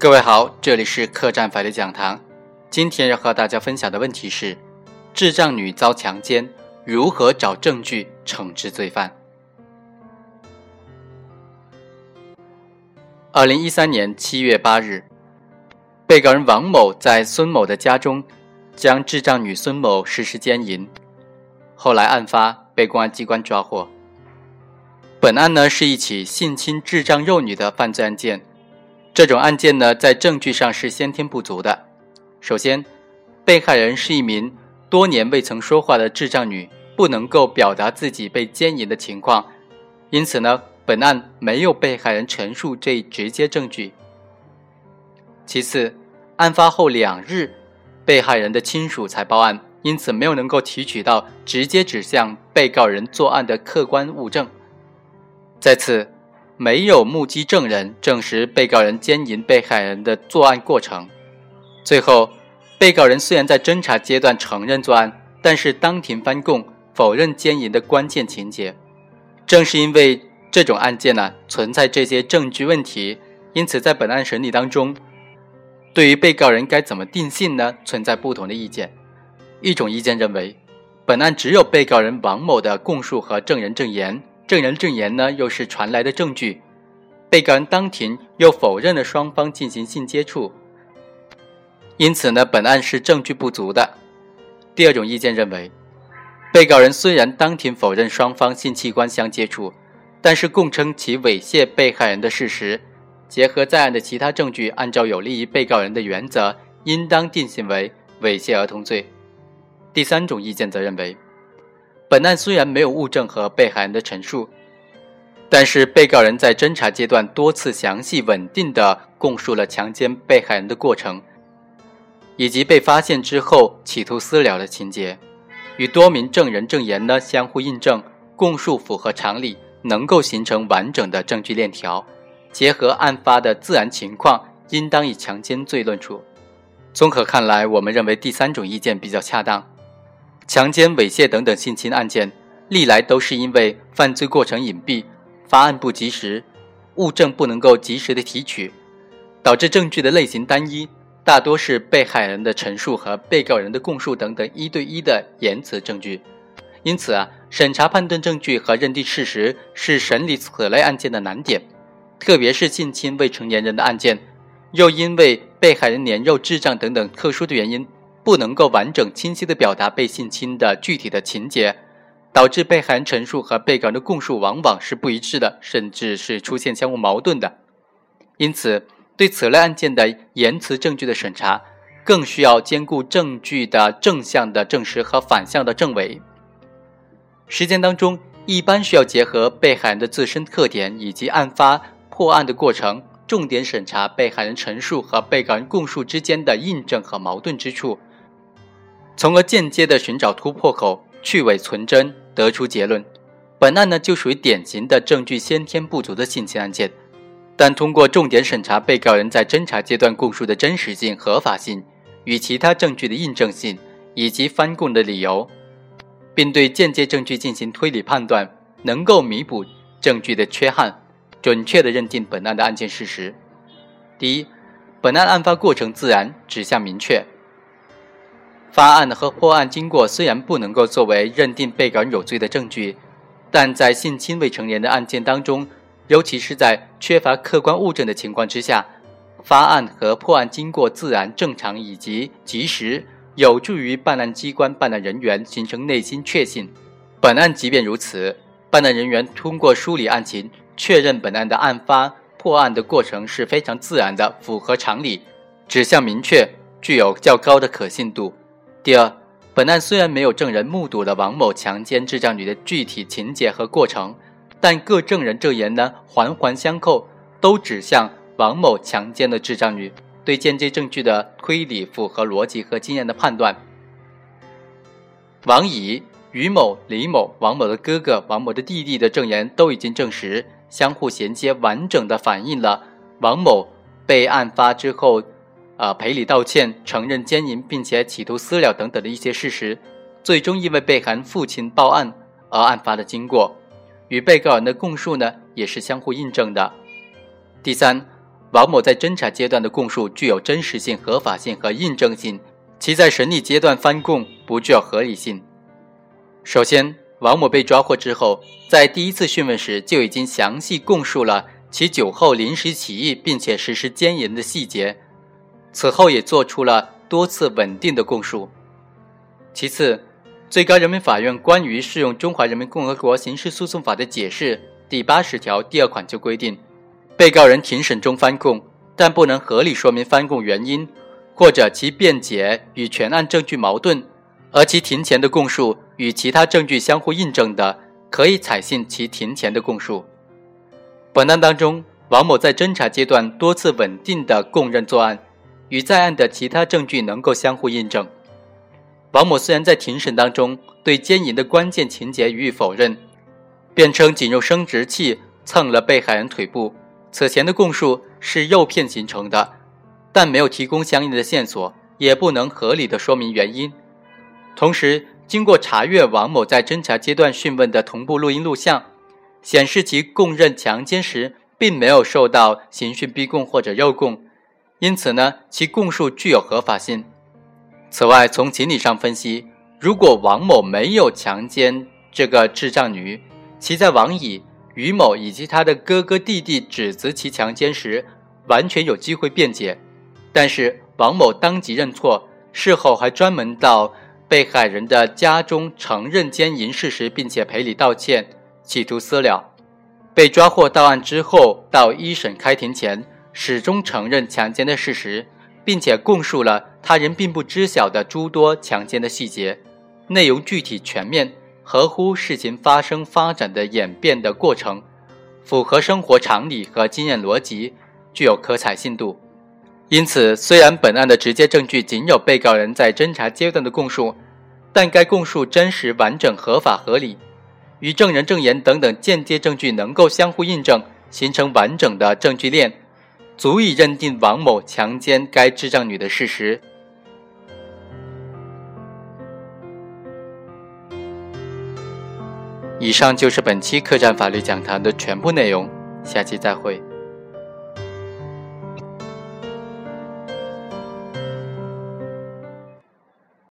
各位好，这里是客栈法律讲堂。今天要和大家分享的问题是：智障女遭强奸，如何找证据惩治罪犯？二零一三年七月八日，被告人王某在孙某的家中将智障女孙某实施奸淫，后来案发被公安机关抓获。本案呢是一起性侵智障幼女的犯罪案件。这种案件呢，在证据上是先天不足的。首先，被害人是一名多年未曾说话的智障女，不能够表达自己被奸淫的情况，因此呢，本案没有被害人陈述这一直接证据。其次，案发后两日，被害人的亲属才报案，因此没有能够提取到直接指向被告人作案的客观物证。再次，没有目击证人证实被告人奸淫被害人的作案过程。最后，被告人虽然在侦查阶段承认作案，但是当庭翻供否认奸淫的关键情节。正是因为这种案件呢存在这些证据问题，因此在本案审理当中，对于被告人该怎么定性呢？存在不同的意见。一种意见认为，本案只有被告人王某的供述和证人证言。证人证言呢，又是传来的证据，被告人当庭又否认了双方进行性接触，因此呢，本案是证据不足的。第二种意见认为，被告人虽然当庭否认双方性器官相接触，但是供称其猥亵被害人的事实，结合在案的其他证据，按照有利于被告人的原则，应当定性为猥亵儿童罪。第三种意见则认为。本案虽然没有物证和被害人的陈述，但是被告人在侦查阶段多次详细稳定地供述了强奸被害人的过程，以及被发现之后企图私了的情节，与多名证人证言呢相互印证，供述符合常理，能够形成完整的证据链条。结合案发的自然情况，应当以强奸罪论处。综合看来，我们认为第三种意见比较恰当。强奸、猥亵等等性侵案件，历来都是因为犯罪过程隐蔽、发案不及时、物证不能够及时的提取，导致证据的类型单一，大多是被害人的陈述和被告人的供述等等一对一的言辞证据。因此啊，审查判断证据和认定事实是审理此类案件的难点，特别是性侵未成年人的案件，又因为被害人年幼、智障等等特殊的原因。不能够完整清晰地表达被性侵的具体的情节，导致被害人陈述和被告人的供述往往是不一致的，甚至是出现相互矛盾的。因此，对此类案件的言辞证据的审查，更需要兼顾证据的正向的证实和反向的证伪。实践当中，一般需要结合被害人的自身特点以及案发破案的过程。重点审查被害人陈述和被告人供述之间的印证和矛盾之处，从而间接的寻找突破口，去伪存真，得出结论。本案呢就属于典型的证据先天不足的性侵案件，但通过重点审查被告人在侦查阶段供述的真实性、合法性与其他证据的印证性以及翻供的理由，并对间接证据进行推理判断，能够弥补证据的缺憾。准确地认定本案的案件事实。第一，本案案发过程自然，指向明确。发案和破案经过虽然不能够作为认定被告人有罪的证据，但在性侵未成年的案件当中，尤其是在缺乏客观物证的情况之下，发案和破案经过自然、正常以及及时，有助于办案机关、办案人员形成内心确信。本案即便如此，办案人员通过梳理案情。确认本案的案发破案的过程是非常自然的，符合常理，指向明确，具有较高的可信度。第二，本案虽然没有证人目睹了王某强奸智障女的具体情节和过程，但各证人证言呢环环相扣，都指向王某强奸了智障女，对间接证据的推理符合逻辑和经验的判断。王乙、于某、李某、王某的哥哥、王某的弟弟的证言都已经证实。相互衔接，完整的反映了王某被案发之后，啊赔礼道歉、承认奸淫，并且企图私了等等的一些事实，最终因为被害人父亲报案而案发的经过，与被告人的供述呢也是相互印证的。第三，王某在侦查阶段的供述具有真实性、合法性和印证性，其在审理阶段翻供不具有合理性。首先，王某被抓获之后，在第一次讯问时就已经详细供述了其酒后临时起意并且实施奸淫的细节，此后也做出了多次稳定的供述。其次，最高人民法院关于适用《中华人民共和国刑事诉讼法》的解释第八十条第二款就规定。被告人庭审中翻供，但不能合理说明翻供原因，或者其辩解与全案证据矛盾，而其庭前的供述与其他证据相互印证的，可以采信其庭前的供述。本案当中，王某在侦查阶段多次稳定的供认作案，与在案的其他证据能够相互印证。王某虽然在庭审当中对奸淫的关键情节予以否认，辩称仅用生殖器蹭了被害人腿部。此前的供述是诱骗形成的，但没有提供相应的线索，也不能合理的说明原因。同时，经过查阅王某在侦查阶段讯问的同步录音录像，显示其供认强奸时并没有受到刑讯逼供或者诱供，因此呢，其供述具有合法性。此外，从情理上分析，如果王某没有强奸这个智障女，其在王乙。于某以及他的哥哥弟弟指责其强奸时，完全有机会辩解，但是王某当即认错，事后还专门到被害人的家中承认奸淫事实，并且赔礼道歉，企图私了。被抓获到案之后，到一审开庭前，始终承认强奸的事实，并且供述了他人并不知晓的诸多强奸的细节，内容具体全面。合乎事情发生发展的演变的过程，符合生活常理和经验逻辑，具有可采信度。因此，虽然本案的直接证据仅有被告人在侦查阶段的供述，但该供述真实、完整、合法、合理，与证人证言等等间接证据能够相互印证，形成完整的证据链，足以认定王某强奸该智障女的事实。以上就是本期客栈法律讲堂的全部内容，下期再会。